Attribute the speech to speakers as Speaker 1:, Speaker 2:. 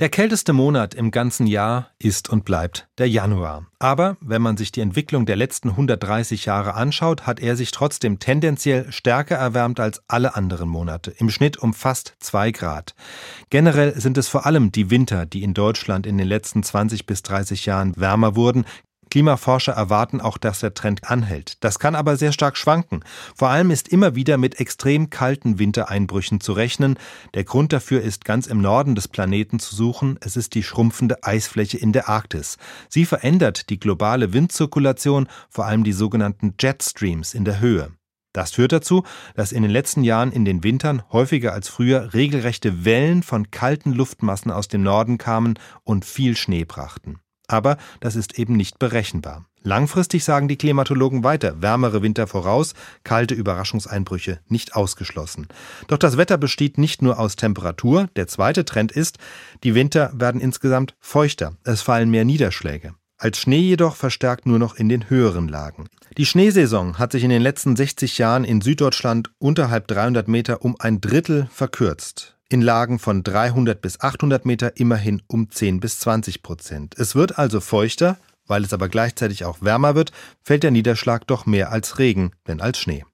Speaker 1: Der kälteste Monat im ganzen Jahr ist und bleibt der Januar. Aber wenn man sich die Entwicklung der letzten 130 Jahre anschaut, hat er sich trotzdem tendenziell stärker erwärmt als alle anderen Monate, im Schnitt um fast zwei Grad. Generell sind es vor allem die Winter, die in Deutschland in den letzten 20 bis 30 Jahren wärmer wurden, Klimaforscher erwarten auch, dass der Trend anhält. Das kann aber sehr stark schwanken. Vor allem ist immer wieder mit extrem kalten Wintereinbrüchen zu rechnen. Der Grund dafür ist ganz im Norden des Planeten zu suchen. Es ist die schrumpfende Eisfläche in der Arktis. Sie verändert die globale Windzirkulation, vor allem die sogenannten Jetstreams in der Höhe. Das führt dazu, dass in den letzten Jahren in den Wintern häufiger als früher regelrechte Wellen von kalten Luftmassen aus dem Norden kamen und viel Schnee brachten. Aber das ist eben nicht berechenbar. Langfristig sagen die Klimatologen weiter, wärmere Winter voraus, kalte Überraschungseinbrüche nicht ausgeschlossen. Doch das Wetter besteht nicht nur aus Temperatur, der zweite Trend ist, die Winter werden insgesamt feuchter, es fallen mehr Niederschläge. Als Schnee jedoch verstärkt nur noch in den höheren Lagen. Die Schneesaison hat sich in den letzten 60 Jahren in Süddeutschland unterhalb 300 Meter um ein Drittel verkürzt in Lagen von 300 bis 800 Meter immerhin um 10 bis 20 Prozent. Es wird also feuchter, weil es aber gleichzeitig auch wärmer wird, fällt der Niederschlag doch mehr als Regen, denn als Schnee.